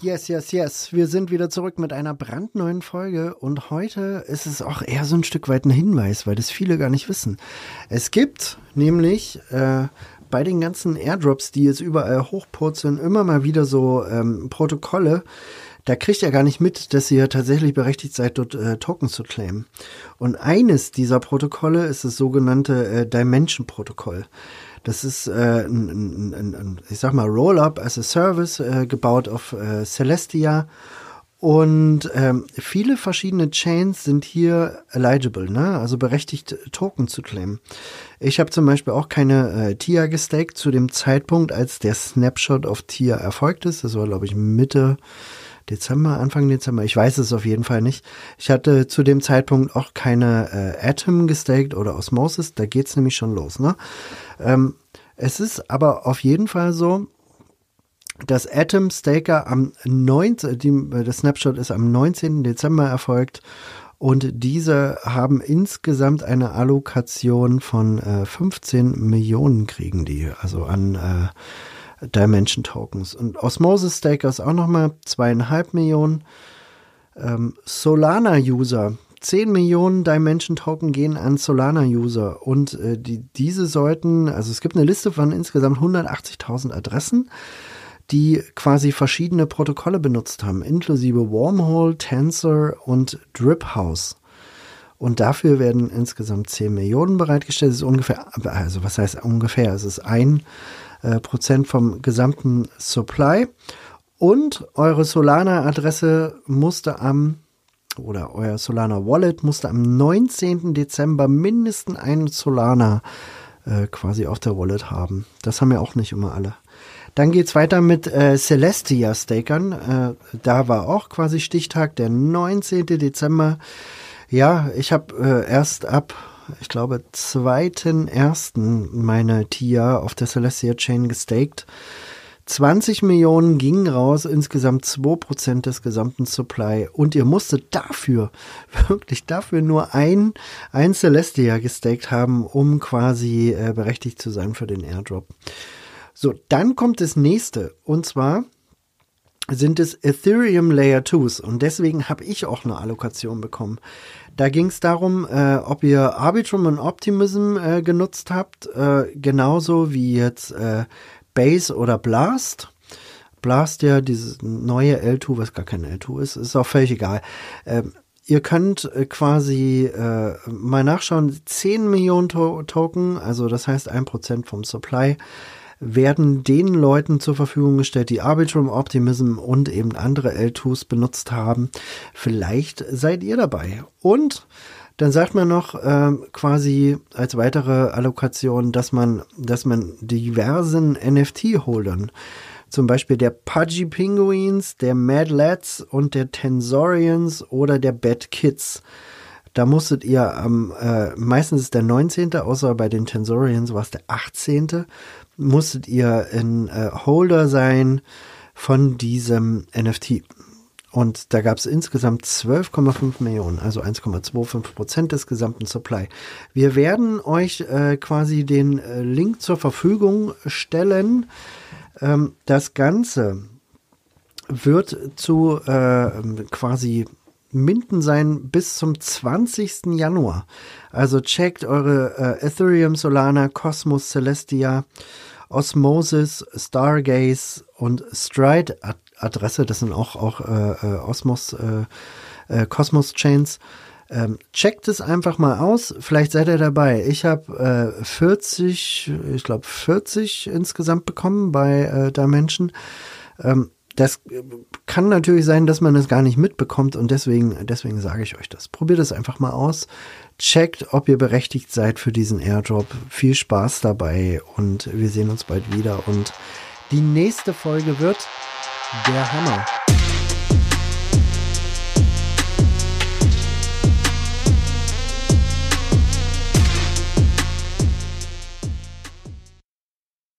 Yes, yes, yes. Wir sind wieder zurück mit einer brandneuen Folge und heute ist es auch eher so ein Stück weit ein Hinweis, weil das viele gar nicht wissen. Es gibt nämlich äh, bei den ganzen Airdrops, die jetzt überall hochpurzeln, immer mal wieder so ähm, Protokolle, da kriegt ihr gar nicht mit, dass ihr tatsächlich berechtigt seid, dort äh, Tokens zu claimen. Und eines dieser Protokolle ist das sogenannte äh, Dimension-Protokoll. Das ist, äh, ein, ein, ein, ich sag mal, Roll-up as a Service, äh, gebaut auf äh, Celestia. Und ähm, viele verschiedene Chains sind hier eligible, ne? also berechtigt, Token zu claimen. Ich habe zum Beispiel auch keine äh, TIA gestaked zu dem Zeitpunkt, als der Snapshot auf TIA erfolgt ist. Das war, glaube ich, Mitte Dezember, Anfang Dezember. Ich weiß es auf jeden Fall nicht. Ich hatte zu dem Zeitpunkt auch keine äh, Atom gestaked oder Osmosis. Da geht's nämlich schon los. Ne? Ähm, es ist aber auf jeden Fall so, dass Atom Staker am 19. Die, das Snapshot ist am 19. Dezember erfolgt und diese haben insgesamt eine Allokation von äh, 15 Millionen kriegen die, also an äh, Dimension Tokens. Und Osmosis Stakers auch nochmal zweieinhalb Millionen. Ähm, Solana-User 10 Millionen Dimension Token gehen an Solana-User und äh, die, diese sollten, also es gibt eine Liste von insgesamt 180.000 Adressen, die quasi verschiedene Protokolle benutzt haben, inklusive Wormhole, Tensor und Driphouse. Und dafür werden insgesamt 10 Millionen bereitgestellt. Das ist ungefähr, also was heißt ungefähr? Es ist ein äh, Prozent vom gesamten Supply. Und eure Solana-Adresse musste am oder euer Solana Wallet musste am 19. Dezember mindestens einen Solana äh, quasi auf der Wallet haben. Das haben ja auch nicht immer alle. Dann geht's weiter mit äh, Celestia Stakern. Äh, da war auch quasi Stichtag, der 19. Dezember. Ja, ich habe äh, erst ab, ich glaube, 2.1. meine TIA auf der Celestia Chain gestaked. 20 Millionen gingen raus, insgesamt 2% des gesamten Supply. Und ihr musstet dafür, wirklich dafür nur ein, ein Celestia gestaked haben, um quasi äh, berechtigt zu sein für den Airdrop. So, dann kommt das nächste. Und zwar sind es Ethereum Layer 2s. Und deswegen habe ich auch eine Allokation bekommen. Da ging es darum, äh, ob ihr Arbitrum und Optimism äh, genutzt habt, äh, genauso wie jetzt äh, Base oder Blast. Blast ja dieses neue L2, was gar kein L2 ist, ist auch völlig egal. Ähm, ihr könnt äh, quasi äh, mal nachschauen, 10 Millionen to Token, also das heißt ein Prozent vom Supply, werden den Leuten zur Verfügung gestellt, die Arbitrum, Optimism und eben andere L2s benutzt haben. Vielleicht seid ihr dabei. Und dann sagt man noch ähm, quasi als weitere Allokation, dass man, dass man diversen NFT-Holdern, zum Beispiel der Pudgy Penguins, der Mad Lads und der Tensorians oder der Bad Kids, da musstet ihr am, äh, meistens ist der 19., außer bei den Tensorians war es der 18., musstet ihr ein äh, Holder sein von diesem NFT. Und da gab es insgesamt 12,5 Millionen, also 1,25 Prozent des gesamten Supply. Wir werden euch äh, quasi den äh, Link zur Verfügung stellen. Ähm, das Ganze wird zu äh, quasi Minden sein bis zum 20. Januar. Also checkt eure äh, Ethereum, Solana, Cosmos, Celestia, Osmosis, Stargaze und Stride Adresse. Das sind auch, auch äh, äh, Osmos, äh, äh, Cosmos Chains. Ähm, checkt es einfach mal aus. Vielleicht seid ihr dabei. Ich habe äh, 40, ich glaube 40 insgesamt bekommen bei äh, Dimension. Ähm, das kann natürlich sein, dass man es gar nicht mitbekommt und deswegen, deswegen sage ich euch das. Probiert es einfach mal aus. Checkt, ob ihr berechtigt seid für diesen Airdrop. Viel Spaß dabei und wir sehen uns bald wieder. Und die nächste Folge wird der Hammer.